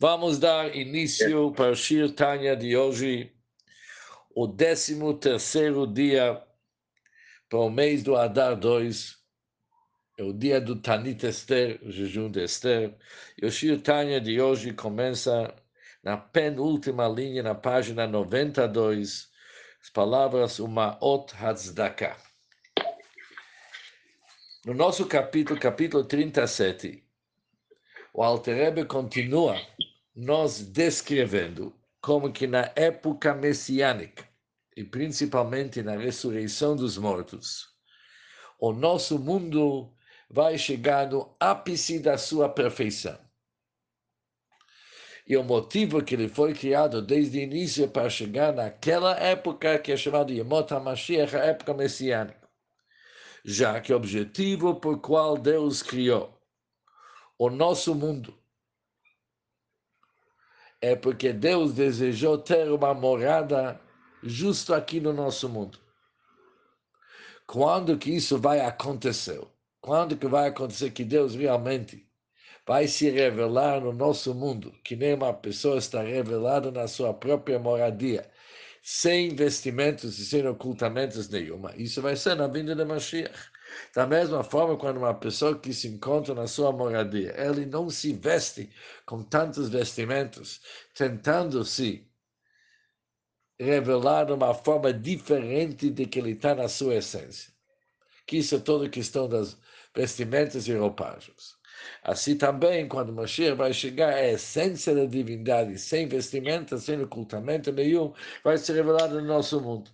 Vamos dar início para o Shir Tanya de hoje, o 13 terceiro dia para o mês do Adar 2, é o dia do Tanit Esther, jejum de Esther. E o Shir Tanya de hoje começa na penúltima linha, na página 92, as palavras Uma Ot Hatzdaka. No nosso capítulo, capítulo 37, o Alterebe continua nos descrevendo como que na época messiânica, e principalmente na ressurreição dos mortos, o nosso mundo vai chegar no ápice da sua perfeição. E o motivo que ele foi criado desde o início é para chegar naquela época que é chamada Yemot HaMashiach, a época messiânica. Já que o objetivo por qual Deus criou o nosso mundo é porque Deus desejou ter uma morada justo aqui no nosso mundo. Quando que isso vai acontecer? Quando que vai acontecer que Deus realmente vai se revelar no nosso mundo, que nem uma pessoa está revelada na sua própria moradia, sem investimentos e sem ocultamentos nenhuma. Isso vai ser na vinda de Mashiach. Da mesma forma, quando uma pessoa que se encontra na sua moradia, ele não se veste com tantos vestimentos, tentando se revelar de uma forma diferente de que ele está na sua essência. Que isso é toda questão das vestimentas e roupagens. Assim também, quando Mashiach vai chegar, a essência da divindade, sem vestimenta, sem ocultamento nenhum, vai se revelar no nosso mundo.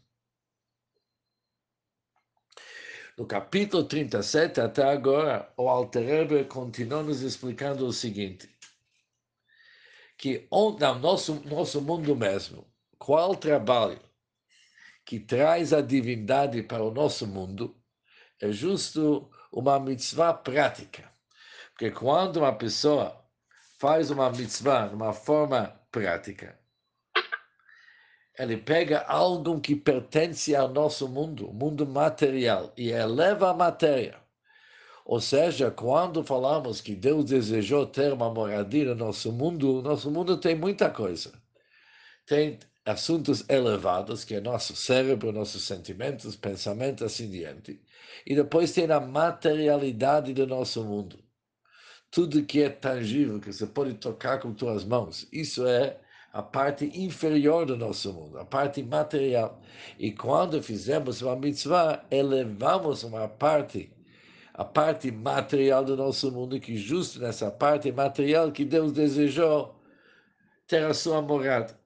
No capítulo 37 até agora, o Alter continua nos explicando o seguinte, que no nosso, nosso mundo mesmo, qual trabalho que traz a divindade para o nosso mundo é justo uma mitzvah prática. Porque quando uma pessoa faz uma mitzvah de uma forma prática, ele pega algo que pertence ao nosso mundo, mundo material, e eleva a matéria. Ou seja, quando falamos que Deus desejou ter uma moradia no nosso mundo, nosso mundo tem muita coisa. Tem assuntos elevados, que é nosso cérebro, nossos sentimentos, pensamentos, assim diante. E depois tem a materialidade do nosso mundo. Tudo que é tangível, que você pode tocar com suas mãos, isso é a parte inferior do nosso mundo, a parte material. E quando fizemos uma mitzvah, elevamos uma parte, a parte material do nosso mundo, que justo nessa parte material que Deus desejou ter a sua morada.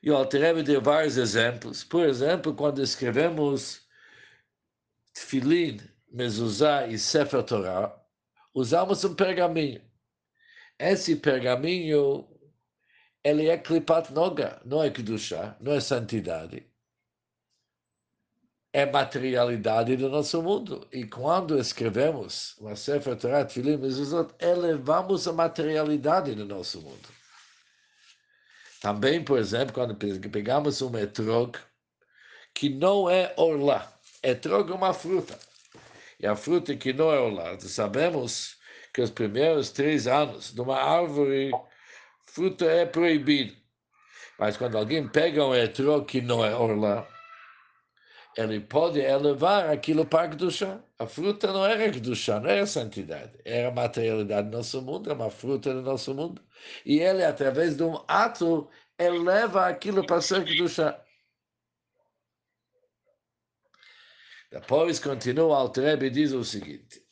E o Alterebe deu vários exemplos. Por exemplo, quando escrevemos Tfilin, Mezuzah e Sefer Torah, usamos um pergaminho. Esse pergaminho, ele é clipat noga, não é kedusha, não é santidade. É materialidade do nosso mundo. E quando escrevemos uma Sefer Torah, Tfilim, elevamos a materialidade do nosso mundo. Também, por exemplo, quando pegamos um etrog, que não é orlá. Etrog é uma fruta. E a fruta que não é orlá, sabemos que os primeiros três anos de uma árvore, fruta é proibido. Mas quando alguém pega um etrog que não é orla, ele pode elevar aquilo para do chá. A fruta não era chá, não era santidade. Era a materialidade do nosso mundo, é uma fruta do nosso mundo. E ele, através de um ato, eleva aquilo para ser chá. Depois continua o Altrebe e diz o seguinte: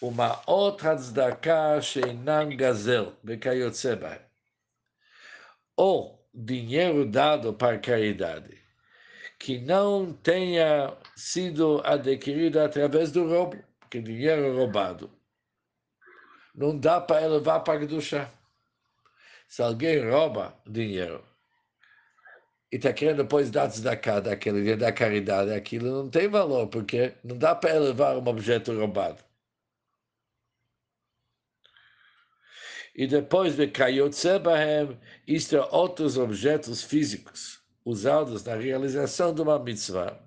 uma outra tzedakah sheinam gazel, bekayotze Ou dinheiro dado para caridade, que não tenha sido adquirido através do roubo, que dinheiro roubado. Não dá para elevar para do chá. Se alguém rouba dinheiro e está querendo depois dar tzedakah daquele, da caridade, aquilo não tem valor, porque não dá para elevar um objeto roubado. E depois de Kayotze Bahem, isto é outros objetos físicos usados na realização de uma mitzvah.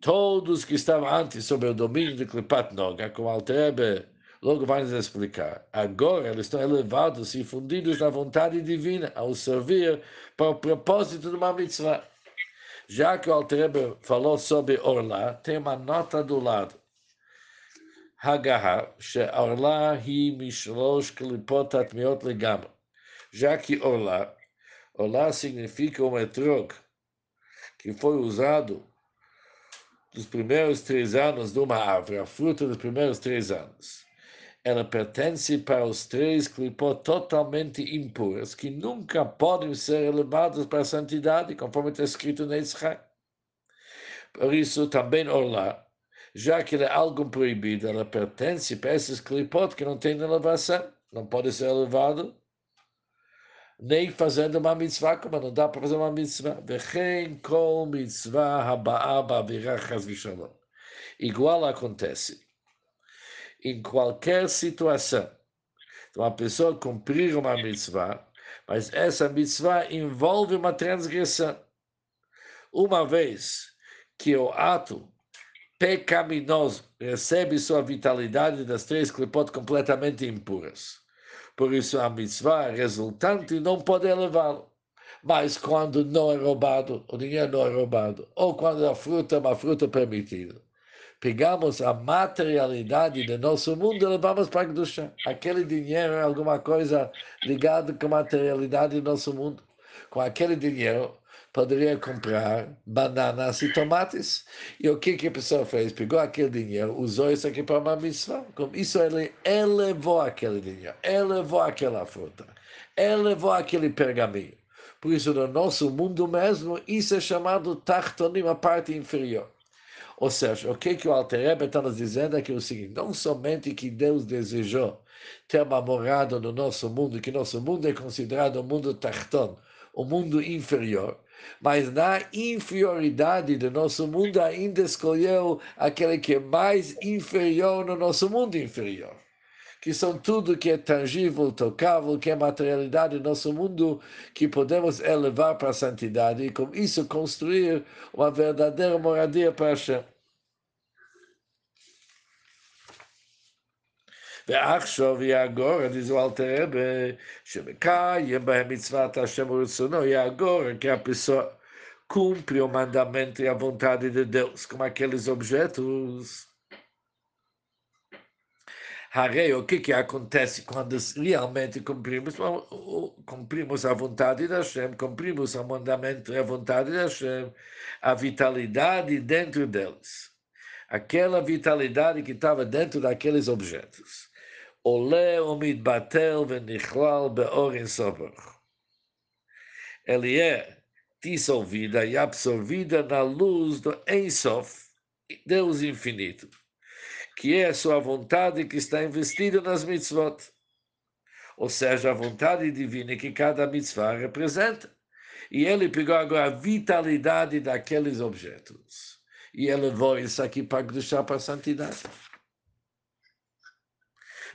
Todos que estavam antes sob o domínio de Klipat Noga, como Altrebe Logo vai nos explicar. Agora eles estão elevados e fundidos na vontade divina ao servir para o propósito de uma mitzvah. Já que o Altrebe falou sobre Orlá, tem uma nota do lado. Hagaha, mishlosh klipot atmiot. Já que Orla, Orla significa um etrog, que foi usado dos primeiros três anos de uma árvore, a fruta dos primeiros três anos. Ela pertence para os três clipot totalmente impuras, que nunca podem ser elevados para a santidade, conforme está escrito na Israel. Por isso, também Orla já que é algo proibido, ela pertence para esses clipot que não têm elevação, não pode ser elevado nem fazendo uma mitzvah, como não dá para fazer uma mitzvah. Vechem kol mitzvah haba'a. Igual acontece em qualquer situação. Uma pessoa cumprir uma mitzvah, mas essa mitzvah envolve uma transgressão. Uma vez que o ato pecaminoso recebe sua vitalidade das três clipot completamente impuras por isso a mitzvah resultante não pode levá-lo. Mas quando não é roubado, o dinheiro não é roubado, ou quando a fruta é uma fruta permitida, pegamos a materialidade do nosso mundo e levamos para a Kedusha. Aquele dinheiro é alguma coisa ligada com a materialidade do nosso mundo. Com aquele dinheiro, poderia comprar bananas e tomates. E o que, que a pessoa fez? Pegou aquele dinheiro, usou isso aqui para uma missão. Com isso, ele elevou aquele dinheiro, elevou aquela fruta, elevou aquele pergaminho. Por isso, no nosso mundo mesmo, isso é chamado tartonim, a parte inferior. Ou seja, o que, que o Alter está nos dizendo é que é o seguinte, não somente que Deus desejou ter uma morada no nosso mundo, que nosso mundo é considerado o mundo tarton, o mundo inferior, mas na inferioridade do nosso mundo ainda escolheu aquele que é mais inferior no nosso mundo inferior. Que são tudo que é tangível, tocável, que é materialidade do nosso mundo, que podemos elevar para a santidade e com isso construir uma verdadeira moradia para Hashem. ועכשיו יאגור, diz o Alter Rebbe, שמקיים בהם מצוות השם ורצונו, יאגור, que a pessoa cumpre o mandamento e a vontade de Deus, como aqueles objetos. Harei, o que, que acontece quando realmente cumprimos, cumprimos a vontade de Hashem, cumprimos o mandamento e a vontade de Hashem, a vitalidade dentro deles. Aquela vitalidade que estava dentro daqueles objetos. עולה ומתבטל ונכלל באור אינסופך. Ele é dissolvida e absorvida na luz do Ensof, Deus infinito, que é a sua vontade que está investida nas mitzvot. Ou seja, a vontade divina que cada mitzvah representa. E ele pegou agora a vitalidade daqueles objetos. E elevou isso aqui para deixar para a santidade.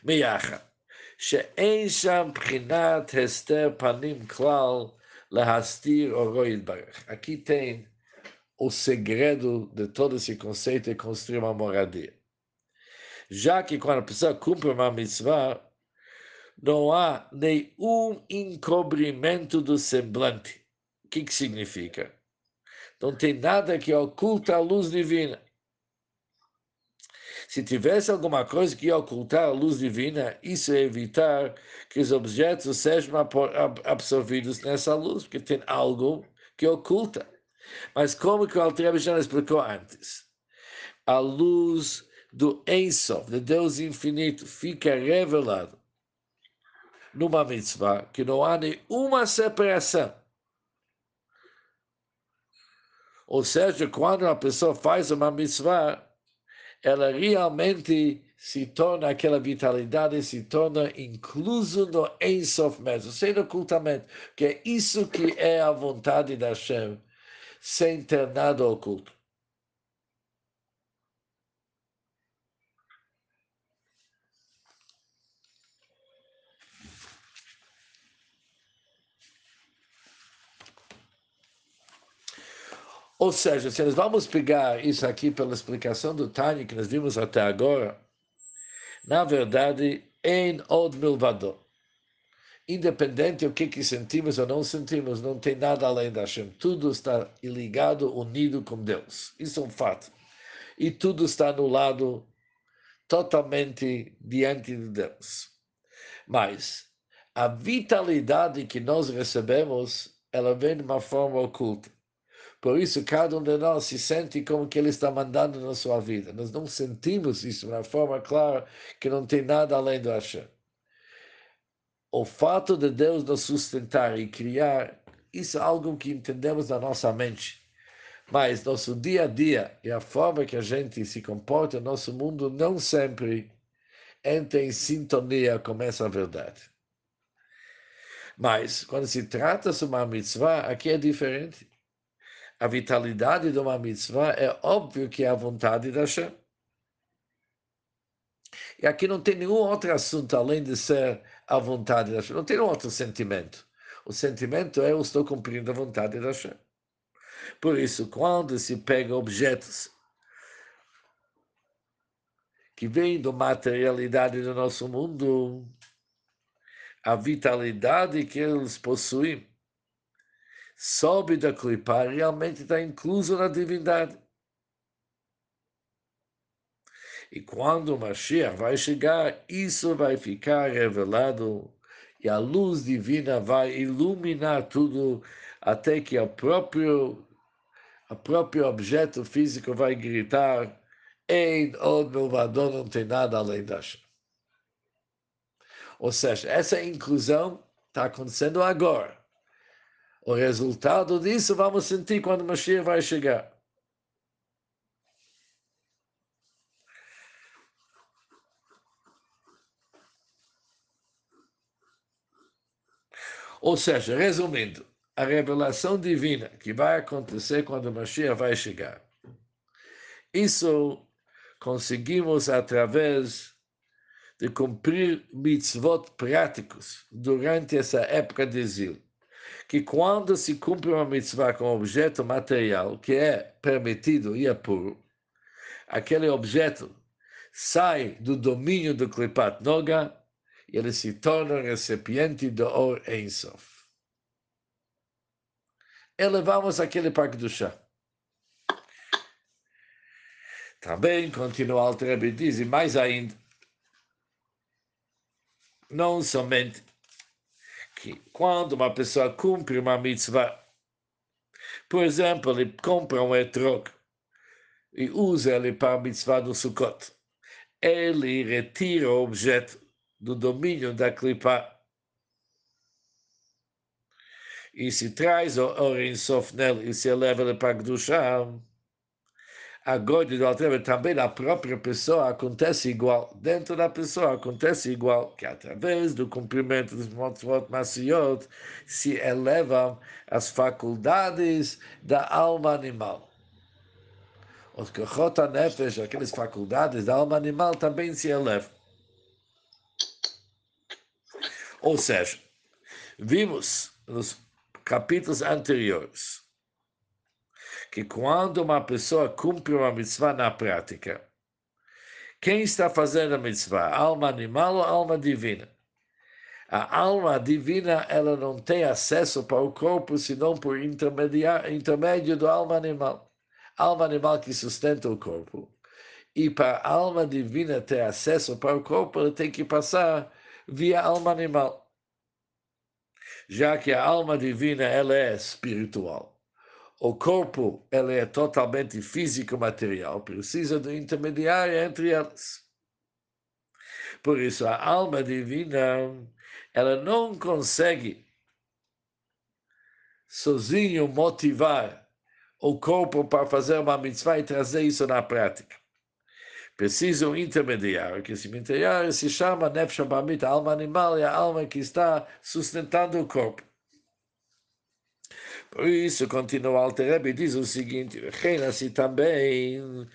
ביחד, שאין שם בחינת הסתר פנים כלל להסתיר אורו יתברך. Aqui tem o segredo de todo esse conceito de construir uma moradia. Já que quando a pessoa cumpre uma mitzvah, não há nenhum encobrimento do semblante. O que, que significa? Não tem nada que oculta a luz divina. Se tivesse alguma coisa que ia ocultar a luz divina, isso é evitar que os objetos sejam absorvidos nessa luz, porque tem algo que oculta. Mas como que o Alter já explicou antes? A luz do Ensof, de Deus infinito, fica revelada numa mitzvah que não há nenhuma separação. Ou seja, quando a pessoa faz uma mitzvah, ela realmente se torna aquela vitalidade, se torna incluso no Ensof mesmo, sem ocultamento, que é isso que é a vontade da Hashem, sem ter nada oculto. Ou seja, se nós vamos pegar isso aqui pela explicação do Tânia que nós vimos até agora, na verdade, em od milvado. Independente do que, que sentimos ou não sentimos, não tem nada além da Hashem. Tudo está ligado, unido com Deus. Isso é um fato. E tudo está no lado totalmente diante de Deus. Mas a vitalidade que nós recebemos, ela vem de uma forma oculta. Por isso, cada um de nós se sente como que ele está mandando na sua vida. Nós não sentimos isso de uma forma clara, que não tem nada além do Hashem. O fato de Deus nos sustentar e criar, isso é algo que entendemos na nossa mente. Mas nosso dia a dia e a forma que a gente se comporta no nosso mundo não sempre entra em sintonia com essa verdade. Mas, quando se trata de uma mitzvah, aqui é diferente a vitalidade de uma mitzvah, é óbvio que é a vontade da Hashem. E aqui não tem nenhum outro assunto além de ser a vontade da Hashem. Não tem nenhum outro sentimento. O sentimento é eu estou cumprindo a vontade da Hashem. Por isso, quando se pega objetos que vêm da materialidade do nosso mundo, a vitalidade que eles possuem sobe da clipa, realmente está incluso na divindade. E quando o Mashiach vai chegar, isso vai ficar revelado e a luz divina vai iluminar tudo até que o próprio, o próprio objeto físico vai gritar Ein od milvador não tem nada além da Ou seja, essa inclusão está acontecendo agora. O resultado disso vamos sentir quando Mashiach vai chegar. Ou seja, resumindo, a revelação divina que vai acontecer quando Mashiach vai chegar. Isso conseguimos através de cumprir mitzvot práticos durante essa época de exílio que quando se cumpre uma mitzvah com objeto material que é permitido e é puro, aquele objeto sai do domínio do Klipat Noga e ele se torna recipiente do Or Ensof. Elevamos aquele parque do chá. Também, continua o Alter diz, e mais ainda, não somente que quando uma pessoa cumpre uma mitzvah, por exemplo, ele compra um etrog e usa ele para a mitzvah do Sukkot, ele retira o objeto do domínio da clipa e se traz o Orin Sof nele e se eleva ele para Gdusham, a Gode do Altrebe também na própria pessoa acontece igual. Dentro da pessoa acontece igual, que através do cumprimento dos motivot maciot se elevam as faculdades da alma animal. Os Kochot Nefesh, aquelas faculdades da alma animal, também se elevam. Ou seja, vimos nos capítulos anteriores que quando uma pessoa cumpre uma mitzvah na prática, quem está fazendo a mitzvah? Alma animal ou alma divina? A alma divina ela não tem acesso para o corpo senão por intermédio da alma animal. Alma animal que sustenta o corpo. E para a alma divina ter acesso para o corpo, ela tem que passar via alma animal. Já que a alma divina ela é espiritual o corpo ele é totalmente físico material, precisa do intermediário entre elas. Por isso, a alma divina, ela não consegue sozinho motivar o corpo para fazer uma mitzvah e trazer isso na prática. Precisa um intermediário, que esse intermediário se chama Nefesh a alma animal, é a alma que está sustentando o corpo. Por isso, continua o Alter e diz o seguinte, Reina assim também,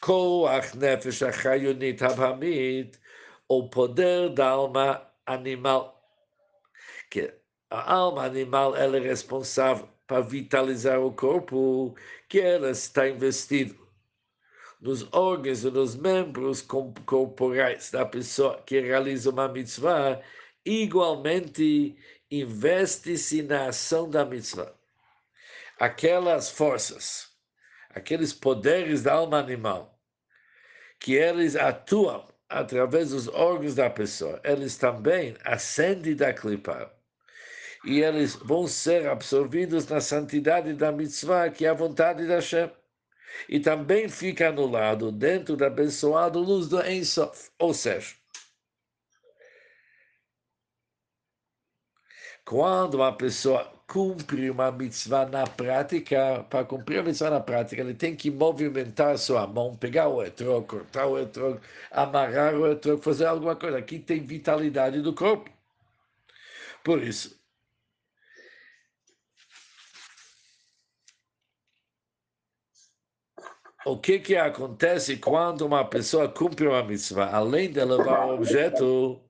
Koach Nefesh Achayunit Abhamit, o poder da alma animal, que a alma animal ela é responsável para vitalizar o corpo, que ela está investido nos órgãos e nos membros corporais da pessoa que realiza uma mitzvah, igualmente investe-se na ação da mitzvah. Aquelas forças, aqueles poderes da alma animal, que eles atuam através dos órgãos da pessoa, eles também ascendem da clipa e eles vão ser absorvidos na santidade da mitzvah, que é a vontade da Hashem. E também fica anulado dentro da abençoada luz do Ensof. Ou seja, quando uma pessoa cumpre uma mitzvah na prática, para cumprir a mitzvah na prática, ele tem que movimentar sua mão, pegar o etrog, cortar o etrog, amarrar o etrog, fazer alguma coisa. Aqui tem vitalidade do corpo. Por isso, o que que acontece quando uma pessoa cumpre uma mitzvah? Além de levar o objeto,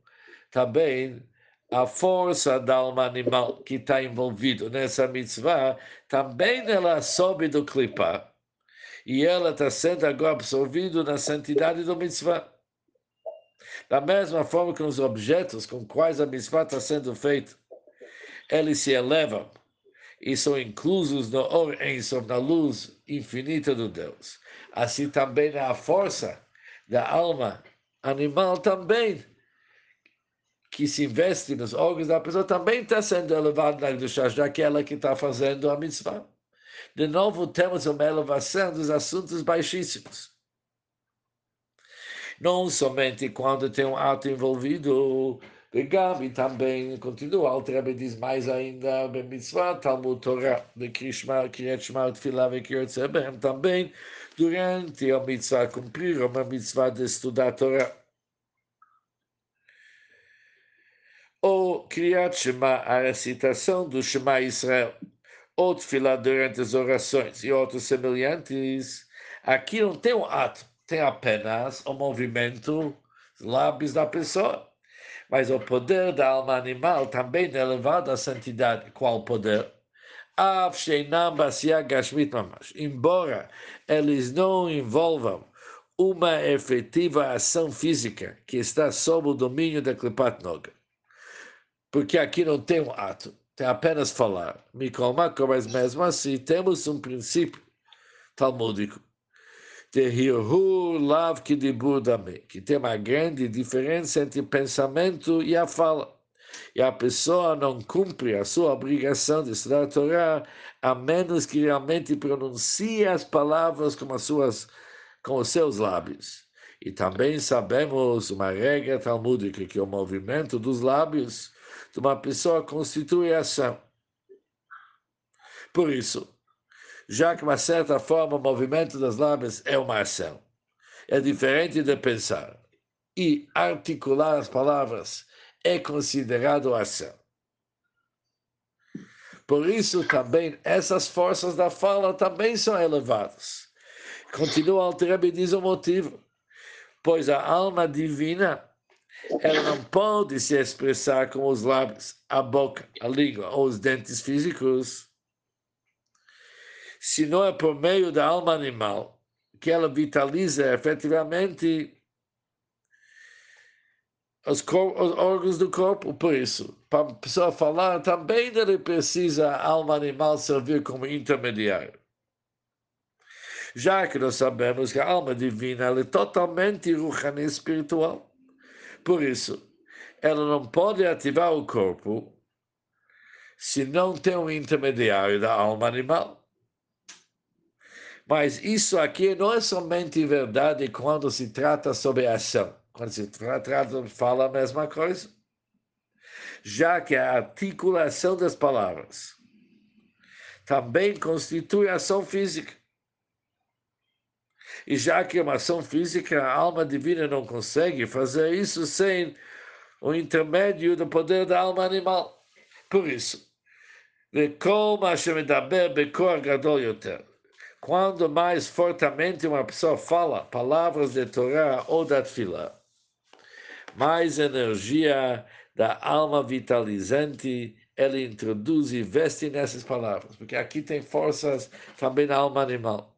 também a força da alma animal que está envolvido nessa mitzvah, também ela sobe do clipa. E ela está sendo agora absorvida na santidade do mitzvah. Da mesma forma que os objetos com quais a mitzvah está sendo feita, eles se elevam e são inclusos no Or na luz infinita do Deus assim também a força da alma animal também, que se investe nos órgãos da pessoa também está sendo elevado na Kedushá daquela que está fazendo a mitzvah. De novo, temos uma elevação dos assuntos baixíssimos. Não somente quando tem um ato envolvido, e também continua, Altrebe diz mais ainda, bem mitzvah, Talmud Torah, de Krishma, Kiryat Shema, Tfilah e também, durante a mitzvah cumprir, uma mitzvah de estudar Torah. Ou Kriyat Shema, a recitação do Shema Israel, ou Tfilah durante as orações e outros semelhantes, aqui não tem um ato, tem apenas o movimento, os lábios da pessoa mas o poder da alma animal também é elevado à santidade. Qual poder? Embora eles não envolvam uma efetiva ação física que está sob o domínio da Klipat Noga. Porque aqui não tem um ato, tem apenas falar. Mikolmakor, mas mesmo assim temos um princípio talmúdico Tehirhu Lav Kidibudame, que tem uma grande diferença entre pensamento e a fala. E a pessoa não cumpre a sua obrigação de estudar a Torá a menos que realmente pronuncie as palavras com, as suas, com os seus lábios. E também sabemos uma regra talmúdica que o movimento dos lábios de uma pessoa constitui ação. Por isso, já que, uma certa forma, o movimento das lábias é uma ação. É diferente de pensar. E articular as palavras é considerado ação. Por isso, também, essas forças da fala também são elevadas. Continua Alter e diz o motivo. Pois a alma divina ela não pode se expressar com os lábios, a boca, a língua ou os dentes físicos se não é por meio da alma animal que ela vitaliza efetivamente os, os órgãos do corpo. Por isso, para a pessoa falar, também ele precisa a alma animal servir como intermediário. Já que nós sabemos que a alma divina é totalmente ruhani espiritual. Por isso, ela não pode ativar o corpo se não tem um intermediário da alma animal. Mas isso aqui não é somente verdade quando se trata sobre ação. Quando se trata, fala a mesma coisa. Já que a articulação das palavras também constitui ação física. E já que é uma ação física, a alma divina não consegue fazer isso sem o intermédio do poder da alma animal. Por isso, quando mais fortemente uma pessoa fala palavras de Torá ou da Tfilá, mais energia da alma vitalizante ele introduz e veste nessas palavras, porque aqui tem forças também na alma animal.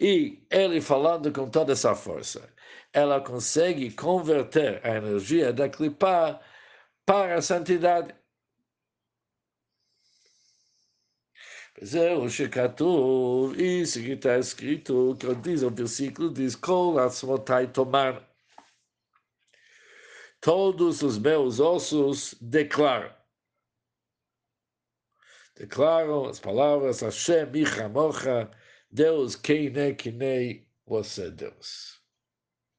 E ele falando com toda essa força, ela consegue converter a energia da clipa para a santidade. זהו שכתוב, isso que está escrito, que diz o versículo, diz, כל עצמותיי תאמר. Todos os meus ossos declaram. Declaram as palavras, Hashem, Michamocha, Deus, quem é que nem você, Deus.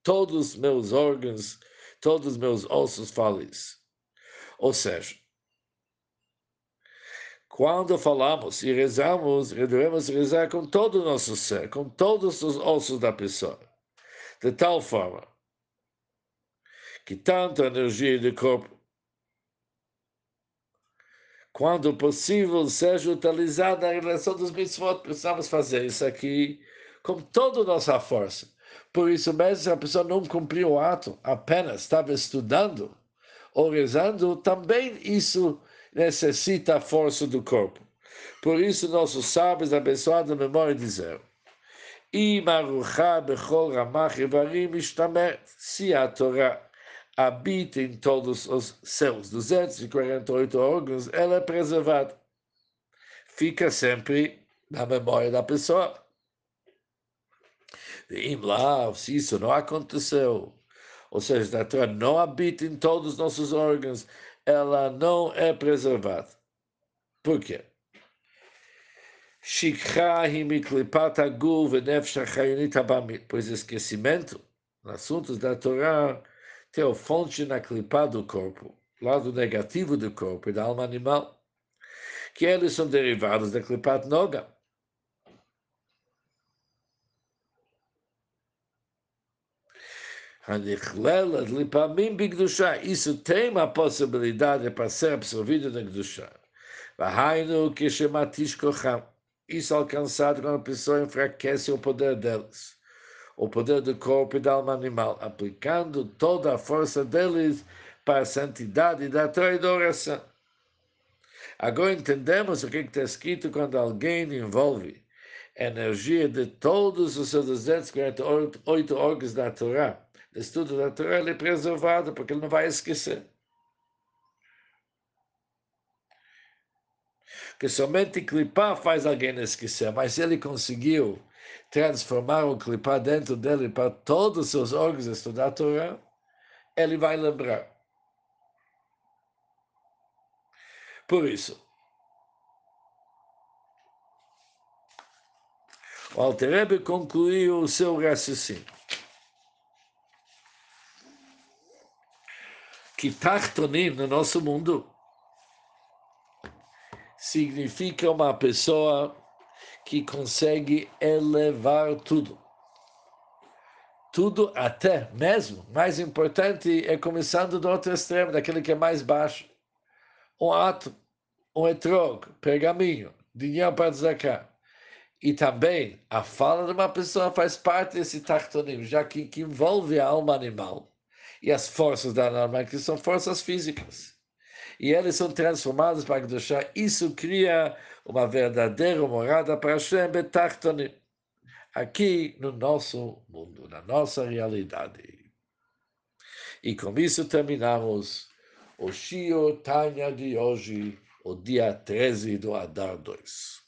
Todos os meus órgãos, todos os meus ossos falam isso. Ou seja, quando falamos e rezamos, devemos rezar com todo o nosso ser, com todos os ossos da pessoa, de tal forma que tanto a energia do corpo, quando possível, seja utilizada na relação dos mitzvot. Precisamos fazer isso aqui com toda a nossa força. Por isso mesmo, se a pessoa não cumpriu o ato, apenas estava estudando ou rezando, também isso necessita a força do corpo. Por isso, nossos sábios, abençoados a memória, dizeram: se a Torá habita em todos os seus 248 órgãos, ela é preservada. Fica sempre na memória da pessoa. Se isso não aconteceu, ou seja, a Torá não habita em todos os nossos órgãos, ela não é preservada. Por quê? Pois esquecimento, assuntos da Torá, tem a fonte na clipa do corpo, lado negativo do corpo e da alma animal, que eles são derivados da clipat noga. Isso tem uma possibilidade para ser absorvido na Gdusha. Isso alcançado quando a pessoa enfraquece o poder deles, o poder do corpo e da alma animal, aplicando toda a força deles para a santidade da oração. Agora entendemos o que está escrito quando alguém envolve a energia de todos os seus 248 órgãos da Torá estudo da Torá ele é preservado, porque ele não vai esquecer. Que somente clipar faz alguém esquecer, mas ele conseguiu transformar o clipar dentro dele para todos os seus órgãos estudar a Torá, ele vai lembrar. Por isso, o Alterebe concluiu o seu raciocínio. que Tachtonim no nosso mundo significa uma pessoa que consegue elevar tudo. Tudo até mesmo, mais importante é começando do outro extremo, daquele que é mais baixo. Um ato, um etrog, pergaminho, dinheiro para desacar. E também a fala de uma pessoa faz parte desse tachtonim, já que, que envolve a alma animal e as forças da alma, que são forças físicas. E eles são transformados para Kedushá. Isso cria uma verdadeira morada para Hashem Betachtonim. Aqui no nosso mundo, na nossa realidade. E com isso terminamos o Shio Tanya de hoje, o dia 13 do Adar 2.